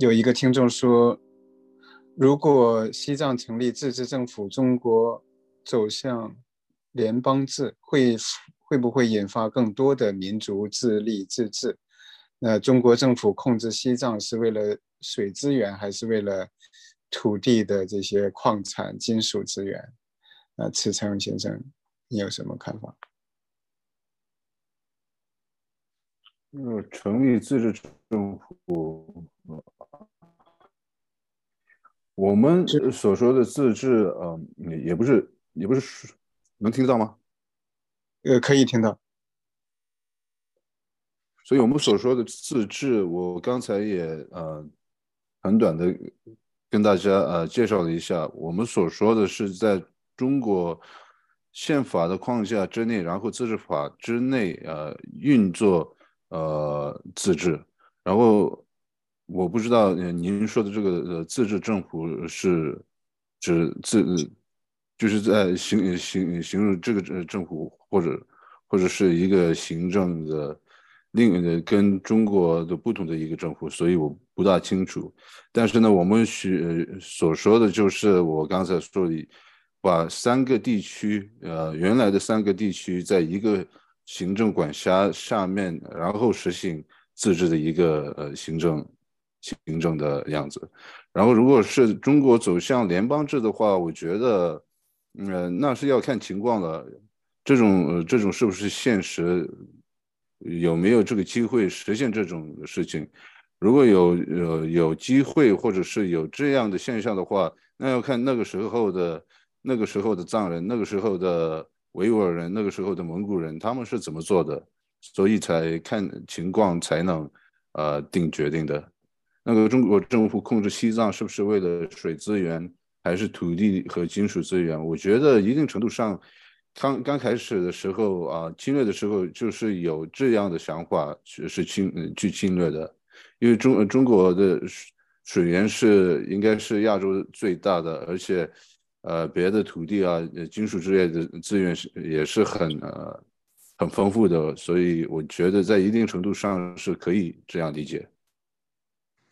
有一个听众说，如果西藏成立自治政府，中国走向联邦制，会会不会引发更多的民族自立自治？那中国政府控制西藏是为了水资源，还是为了土地的这些矿产、金属资源？那池成先生，你有什么看法？呃，成立自治政府，我们所说的自治，呃，也不是，也不是，能听到吗？呃，可以听到。所以我们所说的自治，我刚才也呃很短的跟大家呃介绍了一下，我们所说的是在中国宪法的框架之内，然后自治法之内呃运作。呃，自治，然后我不知道您说的这个呃自治政府是指自，就是在形形形容这个政府或者或者是一个行政的另跟中国的不同的一个政府，所以我不大清楚。但是呢，我们需所说的就是我刚才说的，把三个地区呃原来的三个地区在一个。行政管辖下面，然后实行自治的一个呃行政行政的样子。然后，如果是中国走向联邦制的话，我觉得，嗯，那是要看情况了。这种这种是不是现实，有没有这个机会实现这种事情？如果有呃有机会，或者是有这样的现象的话，那要看那个时候的那个时候的藏人，那个时候的。维吾尔人那个时候的蒙古人他们是怎么做的？所以才看情况才能呃定决定的。那个中国政府控制西藏是不是为了水资源还是土地和金属资源？我觉得一定程度上，刚刚开始的时候啊侵略的时候就是有这样的想法是侵去侵略的，因为中中国的水源是应该是亚洲最大的，而且。呃，别的土地啊，金属之类的资源是也是很呃很丰富的，所以我觉得在一定程度上是可以这样理解。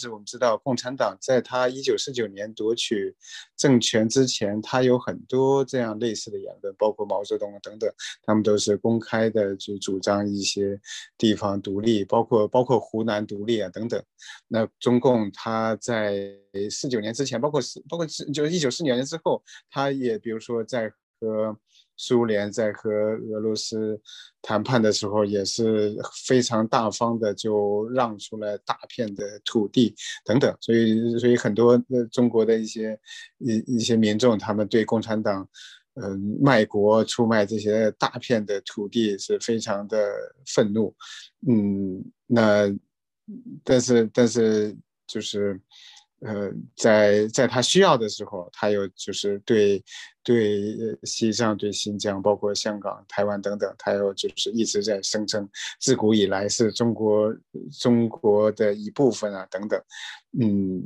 是我们知道，共产党在他一九四九年夺取政权之前，他有很多这样类似的言论，包括毛泽东等等，他们都是公开的就主张一些地方独立，包括包括湖南独立啊等等。那中共他在四九年之前，包括四包括就是一九四九年之后，他也比如说在和。苏联在和俄罗斯谈判的时候，也是非常大方的，就让出了大片的土地等等。所以，所以很多中国的一些一一些民众，他们对共产党，嗯，卖国出卖这些大片的土地是非常的愤怒。嗯，那但是但是就是。呃，在在他需要的时候，他又就是对对西藏、对新疆、包括香港、台湾等等，他又就是一直在声称自古以来是中国中国的一部分啊等等。嗯，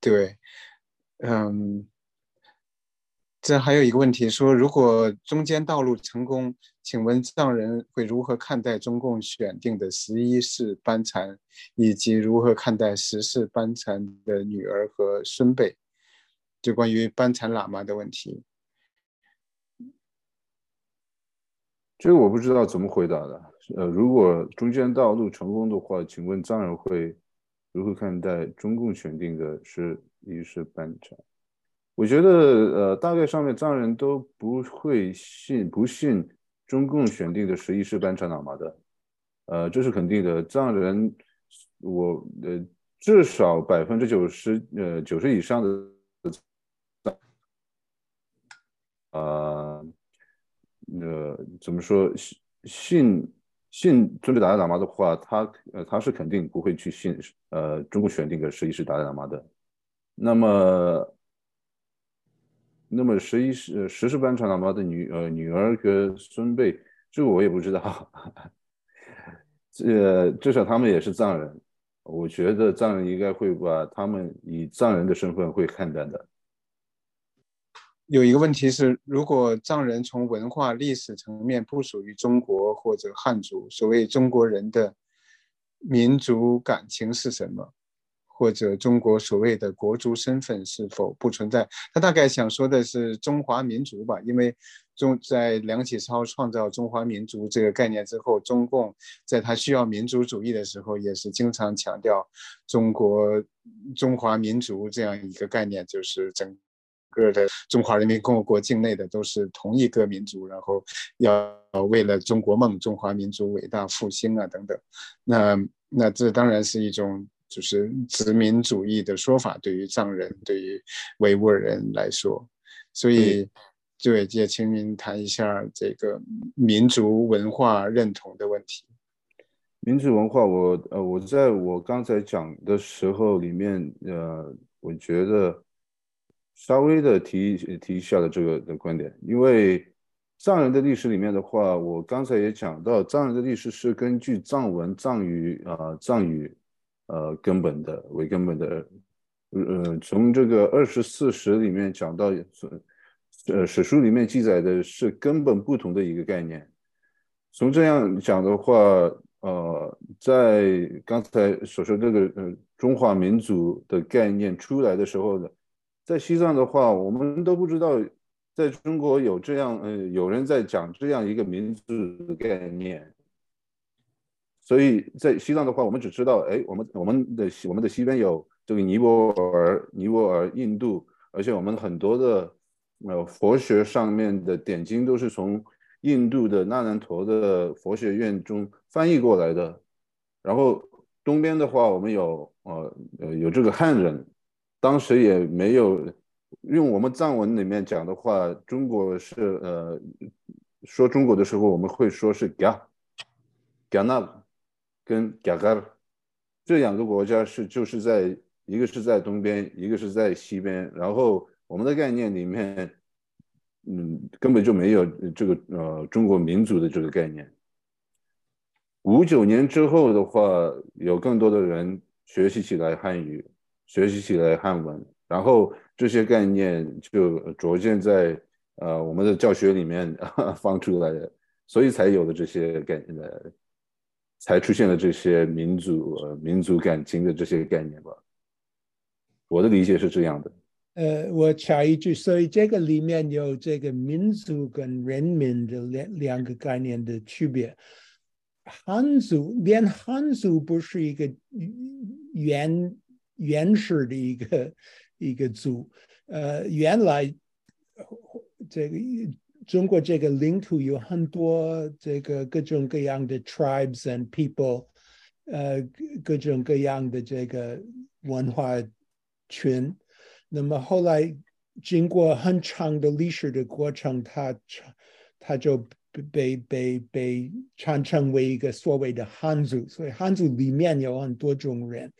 对，嗯。这还有一个问题，说如果中间道路成功，请问藏人会如何看待中共选定的十一世班禅，以及如何看待十世班禅的女儿和孙辈？就关于班禅喇嘛的问题，这个我不知道怎么回答的。呃，如果中间道路成功的话，请问藏人会如何看待中共选定的十一世班禅？我觉得，呃，大概上面藏人都不会信，不信中共选定的十一世班禅喇嘛的，呃，这是肯定的。藏人，我呃，至少百分之九十，呃，九十以上的，呃，呃，怎么说？信信尊者达赖喇嘛的话，他呃，他是肯定不会去信，呃，中共选定的十一世达赖喇嘛的。那么。那么十一世十世班禅喇嘛的女呃女儿和孙辈，这个我也不知道。这至少他们也是藏人，我觉得藏人应该会把他们以藏人的身份会看待的。有一个问题是，如果藏人从文化历史层面不属于中国或者汉族，所谓中国人的民族感情是什么？或者中国所谓的国族身份是否不存在？他大概想说的是中华民族吧，因为中在梁启超创造中华民族这个概念之后，中共在他需要民族主义的时候，也是经常强调中国中华民族这样一个概念，就是整个的中华人民共和国境内的都是同一个民族，然后要为了中国梦、中华民族伟大复兴啊等等。那那这当然是一种。就是殖民主义的说法，对于藏人、对于维吾尔人来说，所以对也请您谈一下这个民族文化认同的问题。民族文化，我呃，我在我刚才讲的时候里面，呃，我觉得稍微的提提一下的这个的观点，因为藏人的历史里面的话，我刚才也讲到，藏人的历史是根据藏文、藏语啊、藏语。呃，根本的为根本的，呃，从这个二十四史里面讲到，呃，史书里面记载的是根本不同的一个概念。从这样讲的话，呃，在刚才所说这个呃中华民族的概念出来的时候呢，在西藏的话，我们都不知道，在中国有这样，呃，有人在讲这样一个民族的概念。所以在西藏的话，我们只知道，哎，我们我们的西我们的西边有这个尼泊尔、尼泊尔、印度，而且我们很多的呃佛学上面的点经都是从印度的那兰陀的佛学院中翻译过来的。然后东边的话，我们有呃呃有这个汉人，当时也没有用我们藏文里面讲的话，中国是呃说中国的时候，我们会说是 ga ga na。跟加嘎尔这两个国家是就是在一个是在东边，一个是在西边。然后我们的概念里面，嗯，根本就没有这个呃中国民族的这个概念。五九年之后的话，有更多的人学习起来汉语，学习起来汉文，然后这些概念就逐渐在呃我们的教学里面 放出来的，所以才有了这些概念的。才出现了这些民族、民族感情的这些概念吧。我的理解是这样的。呃，我插一句，所以这个里面有这个民族跟人民的两两个概念的区别。汉族连汉族不是一个原原始的一个一个族，呃，原来这个。中国这个领土有很多这个各种各样的 tribes and people，呃，各种各样的这个文化群。那么后来经过很长的历史的过程，它它就被被被传承为一个所谓的汉族。所以汉族里面有很多种人。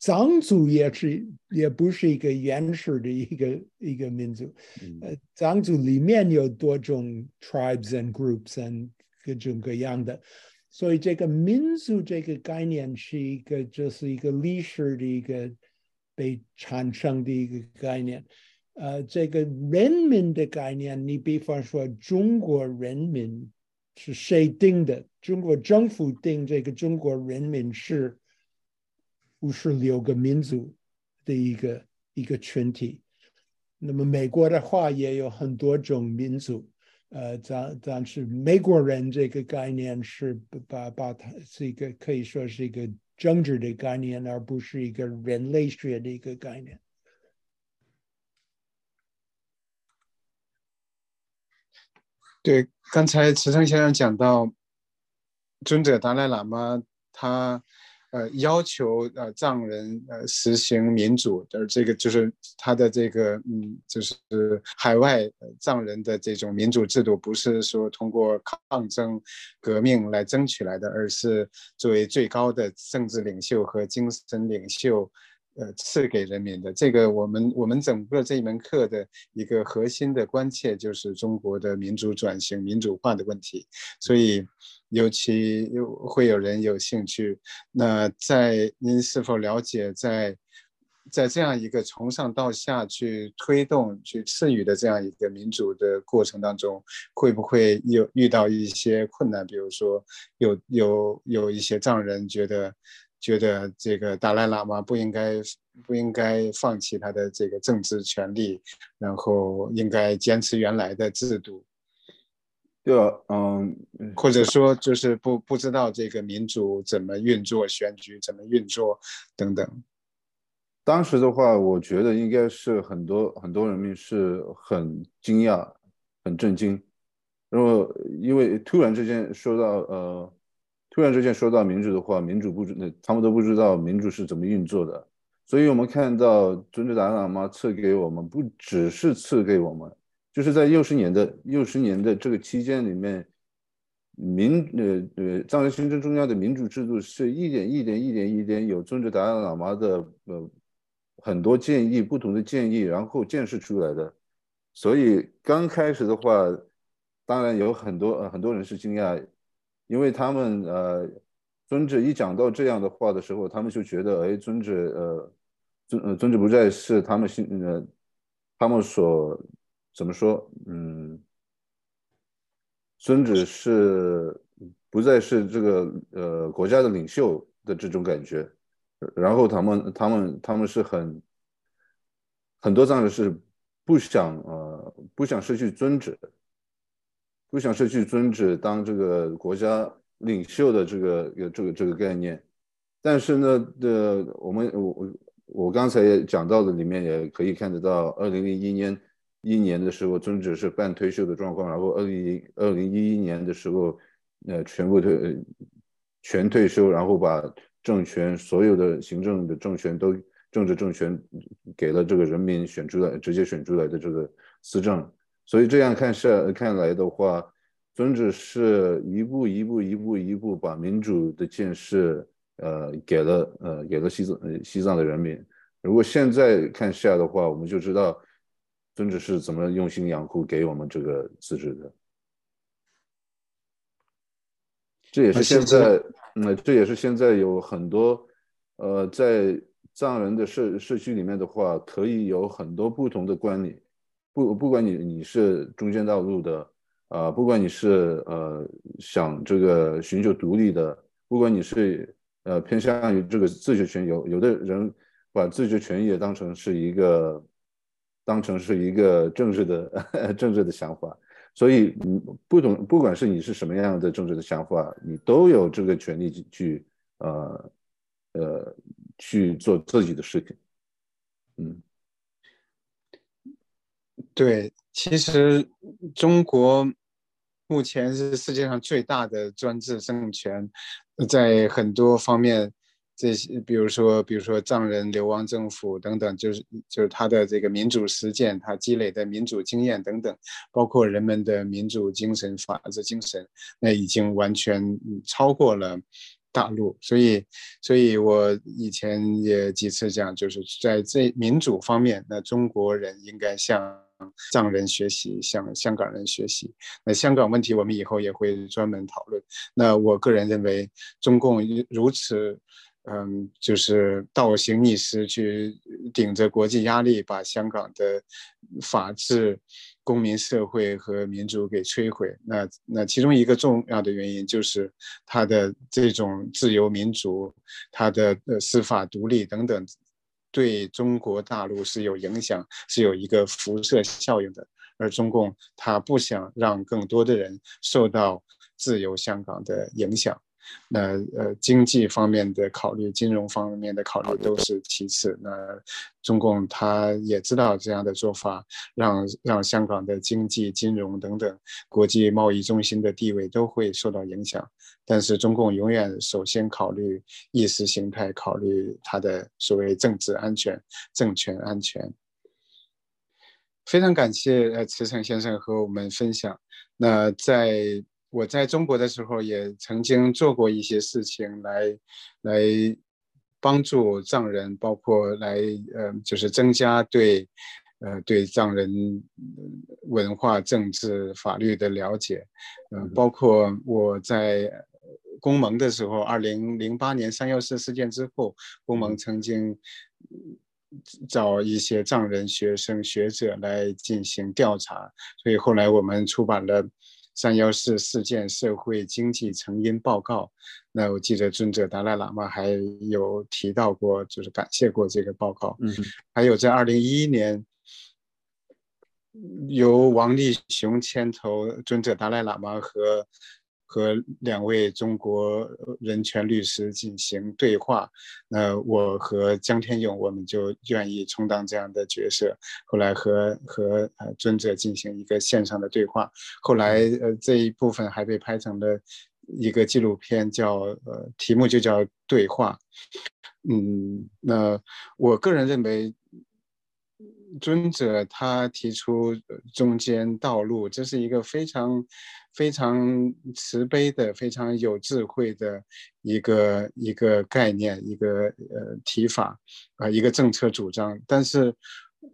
藏族也是，也不是一个原始的一个一个民族。呃，藏族里面有多种 tribes and groups and 各种各样的，所以这个民族这个概念是一个，就是一个历史的一个被产生的一个概念。呃，这个人民的概念，你比方说中国人民是谁定的？中国政府定这个中国人民是。五十六个民族的一个一个群体，那么美国的话也有很多种民族，呃，但但是美国人这个概念是把把它是一个可以说是一个政治的概念，而不是一个人类学的一个概念。对，刚才池诚先生讲到尊者达赖喇嘛他。呃，要求呃藏人呃实行民主，的这个就是他的这个嗯，就是海外藏人的这种民主制度，不是说通过抗争、革命来争取来的，而是作为最高的政治领袖和精神领袖。呃，赐给人民的这个，我们我们整个这一门课的一个核心的关切就是中国的民主转型、民主化的问题。所以，尤其会有人有兴趣。那在您是否了解，在在这样一个从上到下去推动、去赐予的这样一个民主的过程当中，会不会有遇到一些困难？比如说，有有有一些藏人觉得。觉得这个达赖喇嘛不应该不应该放弃他的这个政治权利，然后应该坚持原来的制度。对啊，嗯，或者说就是不不知道这个民主怎么运作，选举怎么运作等等。当时的话，我觉得应该是很多很多人民是很惊讶、很震惊，然后因为突然之间说到呃，突然之间说到民主的话，民主不知他们都不知道民主是怎么运作的，所以我们看到尊者达赖喇嘛赐给我们，不只是赐给我们。就是在六十年的六十年的这个期间里面，民呃呃藏人行政中央的民主制度是一点一点一点一点有尊者达赖喇嘛的呃很多建议不同的建议，然后建设出来的。所以刚开始的话，当然有很多呃很多人是惊讶，因为他们呃尊者一讲到这样的话的时候，他们就觉得哎尊者呃尊呃尊者不再是他们心呃他们所。怎么说？嗯，尊者是不再是这个呃国家的领袖的这种感觉，然后他们他们他们是很很多藏人是不想呃不想失去尊者，不想失去尊者当这个国家领袖的这个这个这个概念，但是呢的我们我我刚才也讲到的里面也可以看得到，二零零一年。一年的时候，尊者是半退休的状况，然后二零二零一一年的时候，呃，全部退全退休，然后把政权所有的行政的政权都政治政权给了这个人民选出来，直接选出来的这个司政。所以这样看下看来的话，宗旨是一步一步一步一步把民主的建设，呃，给了呃给了西藏西藏的人民。如果现在看下的话，我们就知道。宗旨是怎么用心养护给我们这个自治的？这也是现在，嗯，这也是现在有很多，呃，在藏人的社社区里面的话，可以有很多不同的观念。不，不管你你是中间道路的，啊，不管你是呃想这个寻求独立的，不管你是呃偏向于这个自决权，有有的人把自决权也当成是一个。当成是一个政治的 政治的想法，所以你不懂，不管是你是什么样的政治的想法，你都有这个权利去呃呃去做自己的事情。嗯，对，其实中国目前是世界上最大的专制政权，在很多方面。这些，比如说，比如说藏人流亡政府等等，就是就是他的这个民主实践，他积累的民主经验等等，包括人们的民主精神、法治精神，那已经完全超过了大陆。所以，所以我以前也几次讲，就是在这民主方面，那中国人应该向藏人学习，向香港人学习。那香港问题，我们以后也会专门讨论。那我个人认为，中共如此。嗯，就是倒行逆施，去顶着国际压力，把香港的法治、公民社会和民主给摧毁。那那其中一个重要的原因就是它的这种自由民主、它的司法独立等等，对中国大陆是有影响，是有一个辐射效应的。而中共他不想让更多的人受到自由香港的影响。那呃，经济方面的考虑，金融方面的考虑都是其次。那中共他也知道这样的做法，让让香港的经济、金融等等国际贸易中心的地位都会受到影响。但是中共永远首先考虑意识形态，考虑他的所谓政治安全、政权安全。非常感谢呃慈诚先生和我们分享。那在。我在中国的时候也曾经做过一些事情来，来帮助藏人，包括来呃，就是增加对，呃，对藏人文化、政治、法律的了解，嗯，包括我在工盟的时候，二零零八年三幺四事件之后，工盟曾经找一些藏人学生学者来进行调查，所以后来我们出版了。三幺四事件社会经济成因报告。那我记得尊者达赖喇嘛还有提到过，就是感谢过这个报告。嗯，还有在二零一一年，由王立雄牵头，尊者达赖喇嘛和。和两位中国人权律师进行对话，那我和江天勇，我们就愿意充当这样的角色。后来和和呃尊者进行一个线上的对话，后来呃这一部分还被拍成了一个纪录片，叫呃题目就叫对话。嗯，那我个人认为。尊者他提出中间道路，这是一个非常非常慈悲的、非常有智慧的一个一个概念，一个呃提法啊，一个政策主张。但是，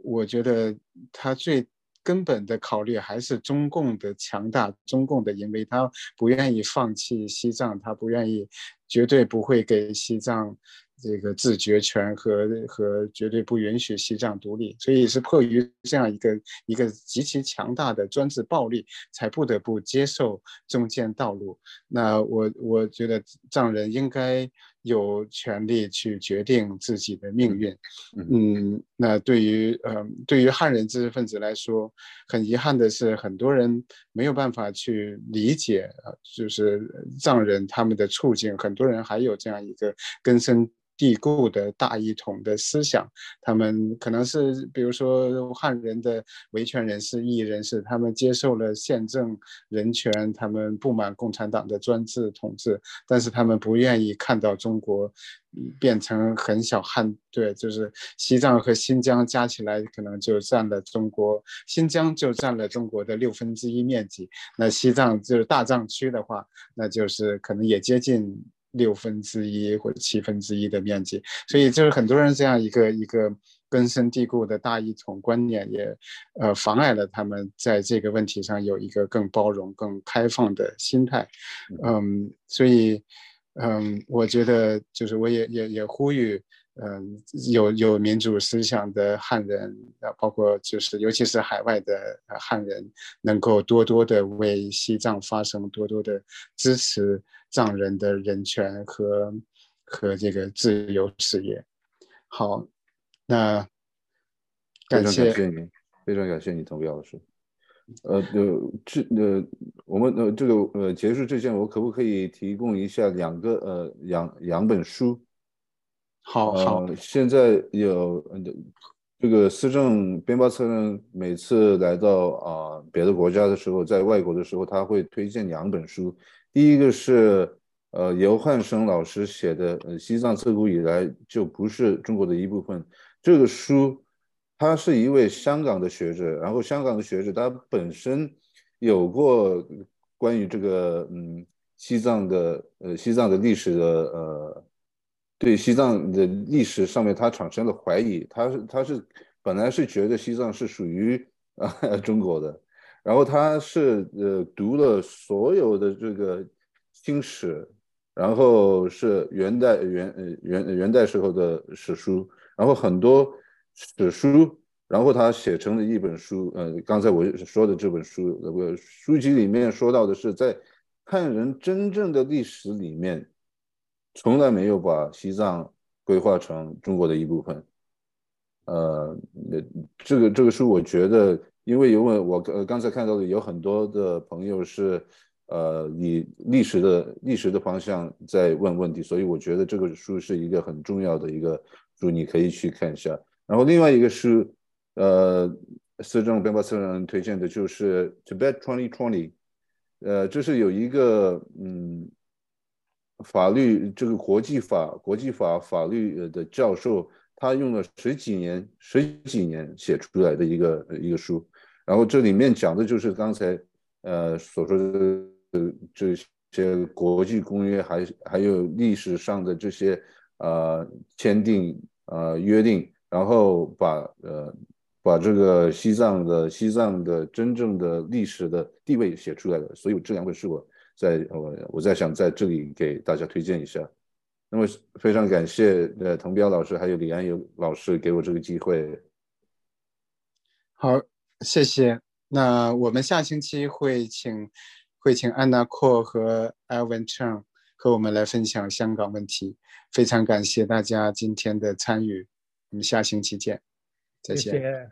我觉得他最根本的考虑还是中共的强大，中共的淫威，他不愿意放弃西藏，他不愿意，绝对不会给西藏。这个自决权和和绝对不允许西藏独立，所以是迫于这样一个一个极其强大的专制暴力，才不得不接受中间道路。那我我觉得藏人应该有权利去决定自己的命运。嗯，那对于呃对于汉人知识分子来说，很遗憾的是，很多人没有办法去理解啊，就是藏人他们的处境。很多人还有这样一个根深。地固的大一统的思想，他们可能是比如说汉人的维权人士、异议人士，他们接受了宪政人权，他们不满共产党的专制统治，但是他们不愿意看到中国变成很小汉，对，就是西藏和新疆加起来可能就占了中国，新疆就占了中国的六分之一面积，那西藏就是大藏区的话，那就是可能也接近。六分之一或者七分之一的面积，所以就是很多人这样一个一个根深蒂固的大一统观念，也呃妨碍了他们在这个问题上有一个更包容、更开放的心态。嗯，所以嗯，我觉得就是我也也也呼吁，嗯，有有民主思想的汉人啊，包括就是尤其是海外的汉人，能够多多的为西藏发声，多多的支持。藏人的人权和和这个自由事业，好，那感谢感谢你，非常感谢你，童彪老师。呃呃，这呃，我们呃这个呃结束之前，我可不可以提供一下两个呃两两本书？好好，现在有这个思政编报策人每次来到啊别的国家的时候，在外国的时候，他会推荐两本书。第一个是呃尤汉生老师写的《呃西藏自古以来就不是中国的一部分》这个书，他是一位香港的学者，然后香港的学者他本身有过关于这个嗯西藏的呃西藏的历史的呃对西藏的历史上面他产生了怀疑，他是他是本来是觉得西藏是属于啊 中国的。然后他是呃读了所有的这个清史，然后是元代元呃元元代时候的史书，然后很多史书，然后他写成了一本书，呃，刚才我说的这本书，那个书籍里面说到的是，在汉人真正的历史里面，从来没有把西藏规划成中国的一部分，呃，这个这个书我觉得。因为有我我呃刚才看到的有很多的朋友是，呃以历史的历史的方向在问问题，所以我觉得这个书是一个很重要的一个书，你可以去看一下。然后另外一个是，呃，思政编报策人推荐的就是《Tibet Twenty Twenty》，呃，这是有一个嗯法律这个国际法国际法法律的教授。他用了十几年、十几年写出来的一个一个书，然后这里面讲的就是刚才呃所说的这些国际公约，还还有历史上的这些呃签订呃约定，然后把呃把这个西藏的西藏的真正的历史的地位写出来了。所以这两本书我在我我在想在这里给大家推荐一下。那么非常感谢呃滕彪老师还有李安友老师给我这个机会。好，谢谢。那我们下星期会请会请安娜阔和 Alvin Chang 和我们来分享香港问题。非常感谢大家今天的参与，我们下星期见，再见。谢谢